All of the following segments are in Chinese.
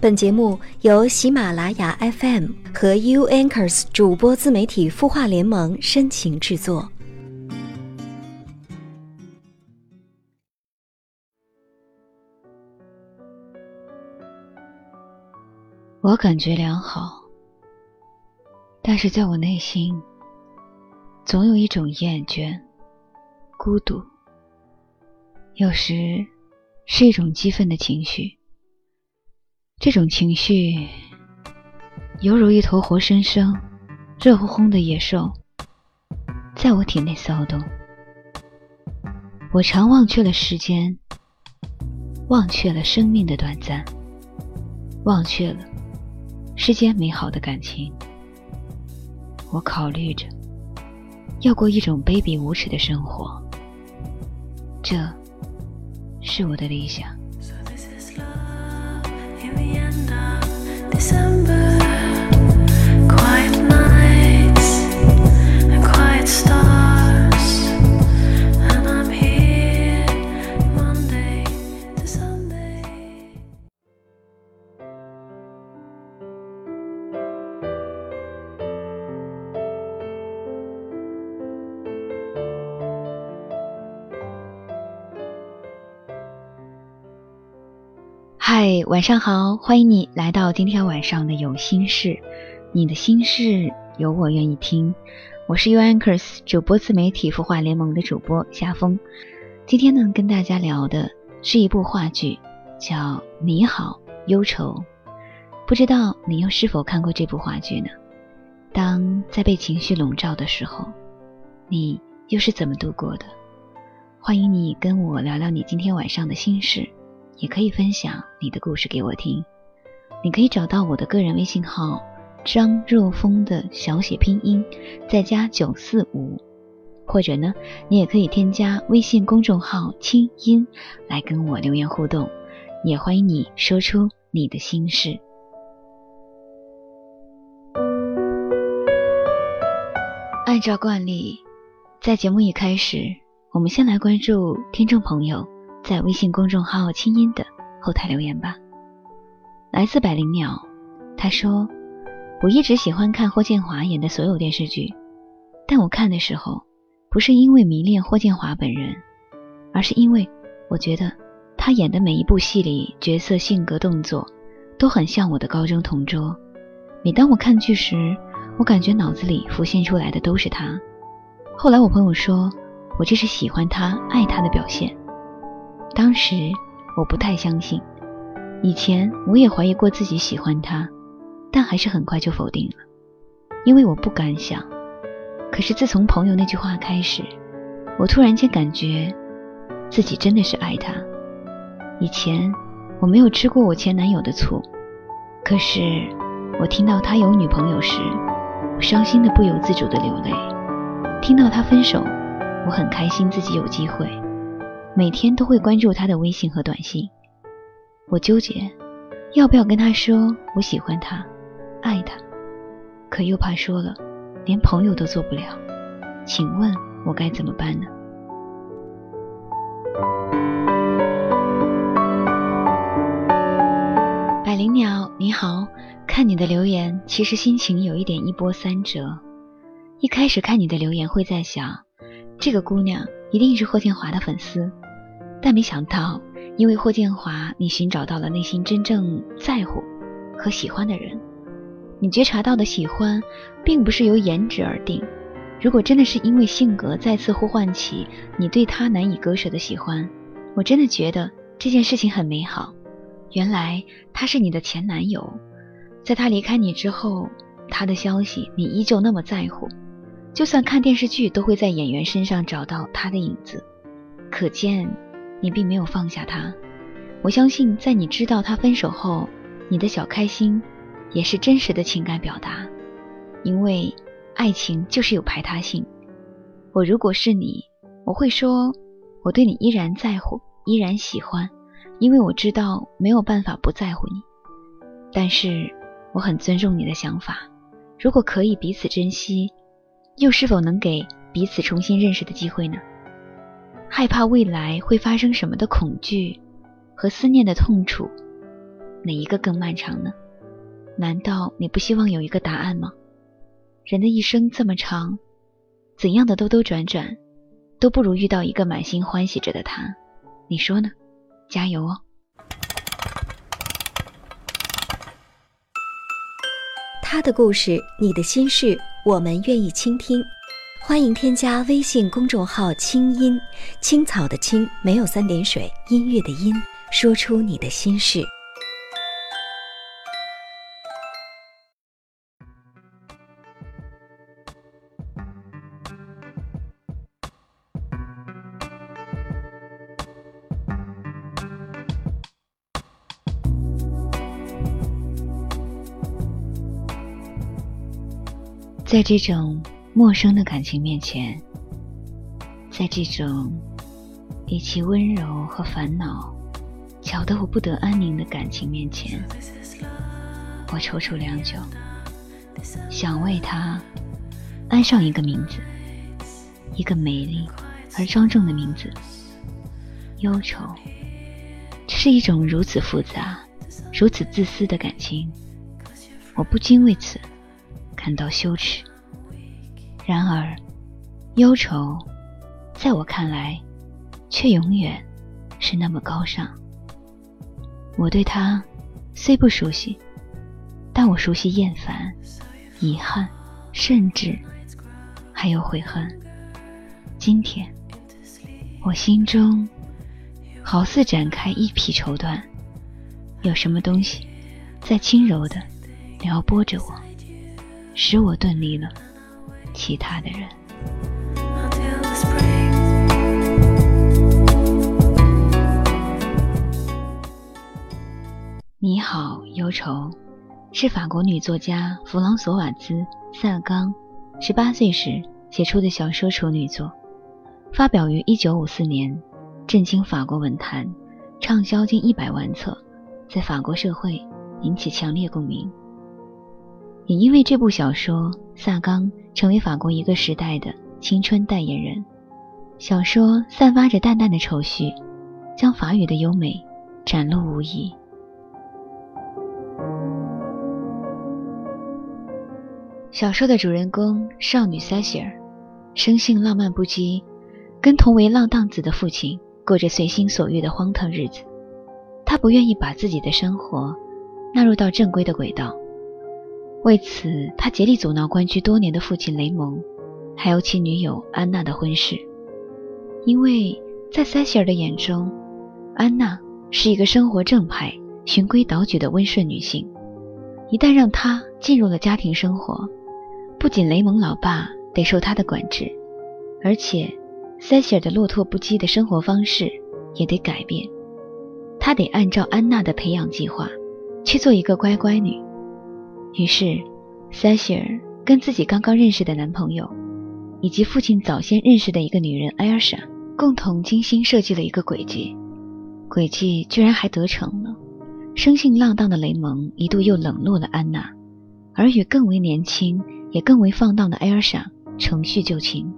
本节目由喜马拉雅 FM 和 U Anchors 主播自媒体孵化联盟深情制作。我感觉良好，但是在我内心，总有一种厌倦、孤独，有时是一种激愤的情绪。这种情绪，犹如一头活生生、热烘烘的野兽，在我体内骚动。我常忘却了时间，忘却了生命的短暂，忘却了世间美好的感情。我考虑着，要过一种卑鄙无耻的生活，这是我的理想。December, quiet nights and quiet stars. 嗨，晚上好，欢迎你来到今天晚上的有心事。你的心事有我愿意听。我是 U Anchors 主播自媒体孵化联盟的主播夏风。今天呢，跟大家聊的是一部话剧，叫《你好，忧愁》。不知道你又是否看过这部话剧呢？当在被情绪笼罩的时候，你又是怎么度过的？欢迎你跟我聊聊你今天晚上的心事。也可以分享你的故事给我听，你可以找到我的个人微信号张若风的小写拼音，再加九四五，或者呢，你也可以添加微信公众号清音来跟我留言互动，也欢迎你说出你的心事。按照惯例，在节目一开始，我们先来关注听众朋友。在微信公众号“清音”的后台留言吧。来自百灵鸟，他说：“我一直喜欢看霍建华演的所有电视剧，但我看的时候，不是因为迷恋霍建华本人，而是因为我觉得他演的每一部戏里角色性格、动作都很像我的高中同桌。每当我看剧时，我感觉脑子里浮现出来的都是他。后来我朋友说我这是喜欢他、爱他的表现。”当时我不太相信，以前我也怀疑过自己喜欢他，但还是很快就否定了，因为我不敢想。可是自从朋友那句话开始，我突然间感觉自己真的是爱他。以前我没有吃过我前男友的醋，可是我听到他有女朋友时，我伤心的不由自主的流泪；听到他分手，我很开心自己有机会。每天都会关注他的微信和短信，我纠结要不要跟他说我喜欢他，爱他，可又怕说了连朋友都做不了，请问我该怎么办呢？百灵鸟你好，看你的留言，其实心情有一点一波三折。一开始看你的留言会在想，这个姑娘一定是霍建华的粉丝。但没想到，因为霍建华，你寻找到了内心真正在乎和喜欢的人。你觉察到的喜欢，并不是由颜值而定。如果真的是因为性格再次呼唤起你对他难以割舍的喜欢，我真的觉得这件事情很美好。原来他是你的前男友，在他离开你之后，他的消息你依旧那么在乎，就算看电视剧都会在演员身上找到他的影子，可见。你并没有放下他，我相信在你知道他分手后，你的小开心也是真实的情感表达，因为爱情就是有排他性。我如果是你，我会说我对你依然在乎，依然喜欢，因为我知道没有办法不在乎你。但是我很尊重你的想法，如果可以彼此珍惜，又是否能给彼此重新认识的机会呢？害怕未来会发生什么的恐惧和思念的痛楚，哪一个更漫长呢？难道你不希望有一个答案吗？人的一生这么长，怎样的兜兜转转，都不如遇到一个满心欢喜着的他。你说呢？加油哦！他的故事，你的心事，我们愿意倾听。欢迎添加微信公众号“清音青草”的青没有三点水，音乐的音，说出你的心事。在这种陌生的感情面前，在这种以其温柔和烦恼搅得我不得安宁的感情面前，我踌躇良久，想为他安上一个名字，一个美丽而庄重的名字——忧愁。这是一种如此复杂、如此自私的感情，我不禁为此。感到羞耻。然而，忧愁，在我看来，却永远是那么高尚。我对他虽不熟悉，但我熟悉厌烦、遗憾，甚至还有悔恨。今天，我心中好似展开一匹绸缎，有什么东西在轻柔的撩拨着我。使我顿离了其他的人。你好，忧愁，是法国女作家弗朗索瓦兹·萨冈十八岁时写出的小说处女作，发表于一九五四年，震惊法国文坛，畅销近一百万册，在法国社会引起强烈共鸣。也因为这部小说，萨冈成为法国一个时代的青春代言人。小说散发着淡淡的愁绪，将法语的优美展露无遗。小说的主人公少女塞西尔，生性浪漫不羁，跟同为浪荡子的父亲过着随心所欲的荒唐日子。她不愿意把自己的生活纳入到正规的轨道。为此，他竭力阻挠关居多年的父亲雷蒙，还有其女友安娜的婚事。因为在塞西尔的眼中，安娜是一个生活正派、循规蹈矩的温顺女性。一旦让她进入了家庭生活，不仅雷蒙老爸得受她的管制，而且塞西尔的落拓不羁的生活方式也得改变。他得按照安娜的培养计划去做一个乖乖女。于是，塞西尔跟自己刚刚认识的男朋友，以及父亲早先认识的一个女人艾尔莎，共同精心设计了一个诡计。诡计居然还得逞了。生性浪荡的雷蒙一度又冷落了安娜，而与更为年轻也更为放荡的艾尔莎重叙旧情。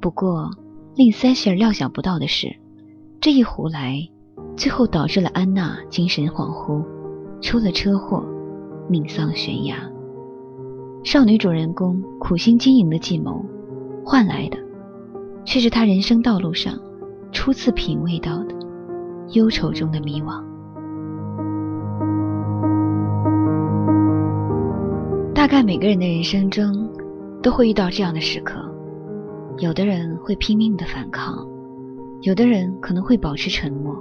不过，令塞西尔料想不到的是，这一胡来，最后导致了安娜精神恍惚，出了车祸。命丧悬崖。少女主人公苦心经营的计谋，换来的却是她人生道路上初次品味到的忧愁中的迷惘。大概每个人的人生中都会遇到这样的时刻，有的人会拼命的反抗，有的人可能会保持沉默。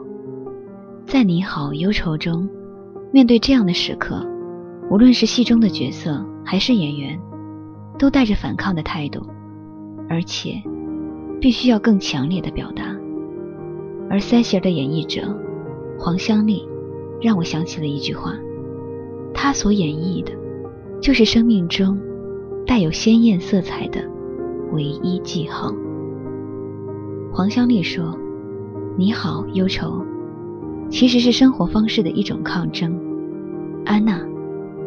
在你好忧愁中，面对这样的时刻。无论是戏中的角色还是演员，都带着反抗的态度，而且必须要更强烈的表达。而塞西尔的演绎者黄香丽，让我想起了一句话：她所演绎的，就是生命中带有鲜艳色彩的唯一记号。黄香丽说：“你好，忧愁，其实是生活方式的一种抗争。”安娜。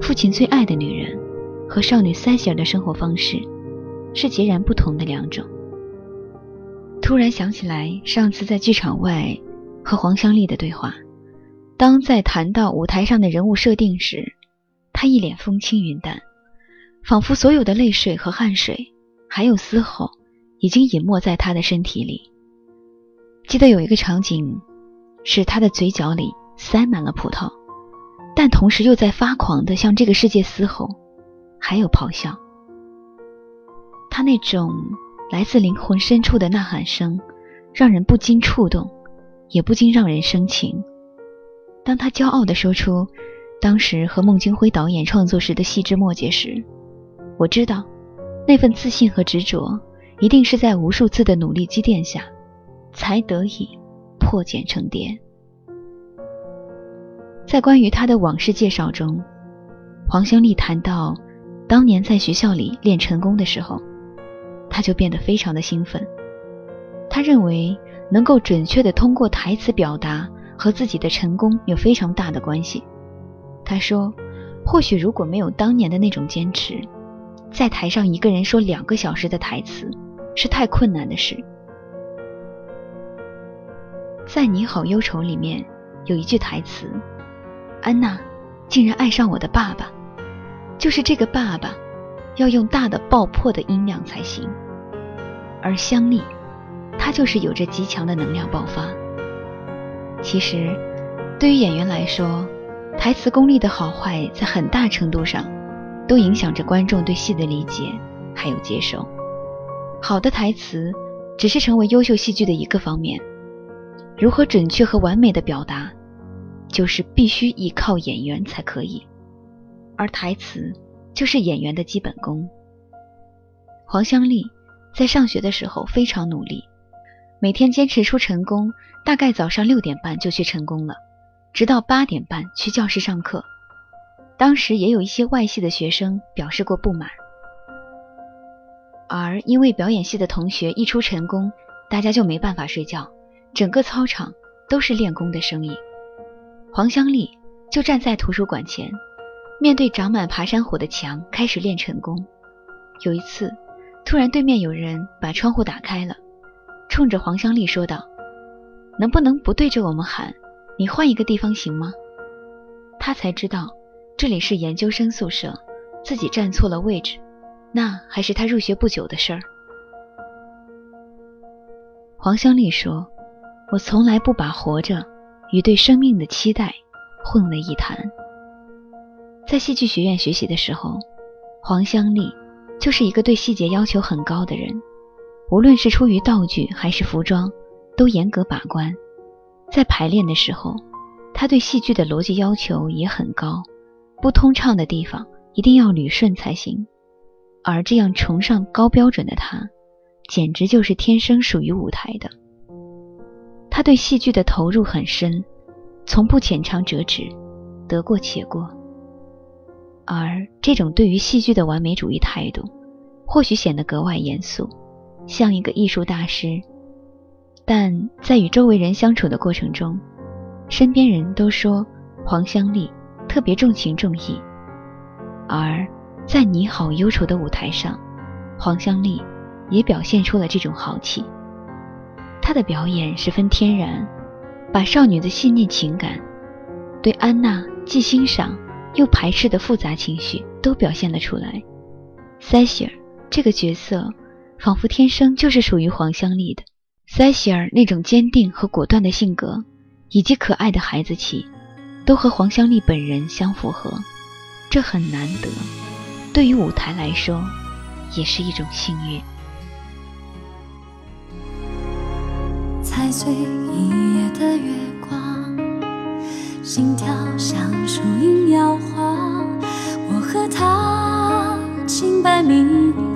父亲最爱的女人和少女塞西尔的生活方式是截然不同的两种。突然想起来，上次在剧场外和黄香丽的对话，当在谈到舞台上的人物设定时，他一脸风轻云淡，仿佛所有的泪水和汗水，还有嘶吼，已经隐没在他的身体里。记得有一个场景，是他的嘴角里塞满了葡萄，但同时又在发狂地向这个世界嘶吼，还有咆哮。他那种来自灵魂深处的呐喊声，让人不禁触动，也不禁让人生情。当他骄傲地说出当时和孟京辉导演创作时的细枝末节时，我知道那份自信和执着，一定是在无数次的努力积淀下，才得以破茧成蝶。在关于他的往事介绍中，黄香丽谈到当年在学校里练成功的时候，他就变得非常的兴奋。他认为能够准确的通过台词表达。和自己的成功有非常大的关系。他说：“或许如果没有当年的那种坚持，在台上一个人说两个小时的台词是太困难的事。”在《你好，忧愁》里面有一句台词：“安娜竟然爱上我的爸爸，就是这个爸爸要用大的爆破的音量才行。”而香丽，她就是有着极强的能量爆发。其实，对于演员来说，台词功力的好坏，在很大程度上都影响着观众对戏的理解还有接受。好的台词只是成为优秀戏剧的一个方面，如何准确和完美的表达，就是必须依靠演员才可以。而台词就是演员的基本功。黄香丽在上学的时候非常努力。每天坚持出晨功，大概早上六点半就去晨功了，直到八点半去教室上课。当时也有一些外系的学生表示过不满，而因为表演系的同学一出晨功，大家就没办法睡觉，整个操场都是练功的声音。黄香丽就站在图书馆前，面对长满爬山虎的墙开始练晨功。有一次，突然对面有人把窗户打开了。冲着黄香丽说道：“能不能不对着我们喊？你换一个地方行吗？”他才知道这里是研究生宿舍，自己站错了位置。那还是他入学不久的事儿。黄香丽说：“我从来不把活着与对生命的期待混为一谈。”在戏剧学院学习的时候，黄香丽就是一个对细节要求很高的人。无论是出于道具还是服装，都严格把关。在排练的时候，他对戏剧的逻辑要求也很高，不通畅的地方一定要捋顺才行。而这样崇尚高标准的他，简直就是天生属于舞台的。他对戏剧的投入很深，从不浅尝辄止，得过且过。而这种对于戏剧的完美主义态度，或许显得格外严肃。像一个艺术大师，但在与周围人相处的过程中，身边人都说黄香丽特别重情重义，而在《你好，忧愁》的舞台上，黄香丽也表现出了这种豪气。她的表演十分天然，把少女的细腻情感、对安娜既欣赏又排斥的复杂情绪都表现了出来。塞西尔这个角色。仿佛天生就是属于黄香丽的，塞西尔那种坚定和果断的性格，以及可爱的孩子气，都和黄香丽本人相符合，这很难得。对于舞台来说，也是一种幸运。踩碎一夜的月光，心跳像树影摇晃，我和他清白明。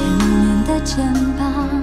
前面的肩膀。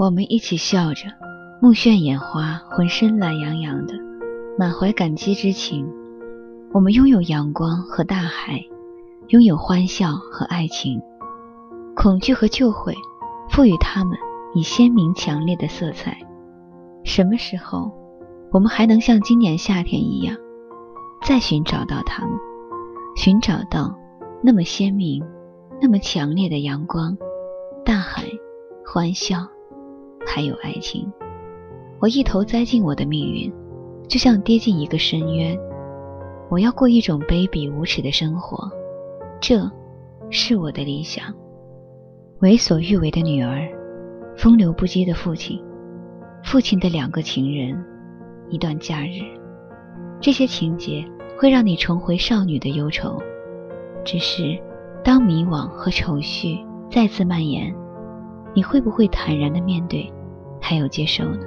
我们一起笑着，目眩眼花，浑身懒洋洋的，满怀感激之情。我们拥有阳光和大海，拥有欢笑和爱情。恐惧和旧悔，赋予它们以鲜明强烈的色彩。什么时候，我们还能像今年夏天一样，再寻找到它们？寻找到那么鲜明、那么强烈的阳光、大海、欢笑。还有爱情，我一头栽进我的命运，就像跌进一个深渊。我要过一种卑鄙无耻的生活，这是我的理想。为所欲为的女儿，风流不羁的父亲，父亲的两个情人，一段假日，这些情节会让你重回少女的忧愁。只是，当迷惘和愁绪再次蔓延，你会不会坦然的面对？还有接受呢？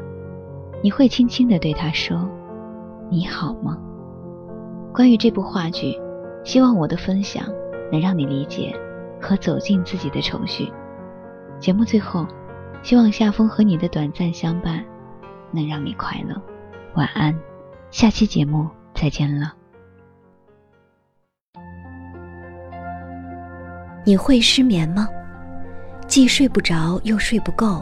你会轻轻地对他说：“你好吗？”关于这部话剧，希望我的分享能让你理解和走进自己的愁绪。节目最后，希望夏风和你的短暂相伴能让你快乐。晚安，下期节目再见了。你会失眠吗？既睡不着又睡不够。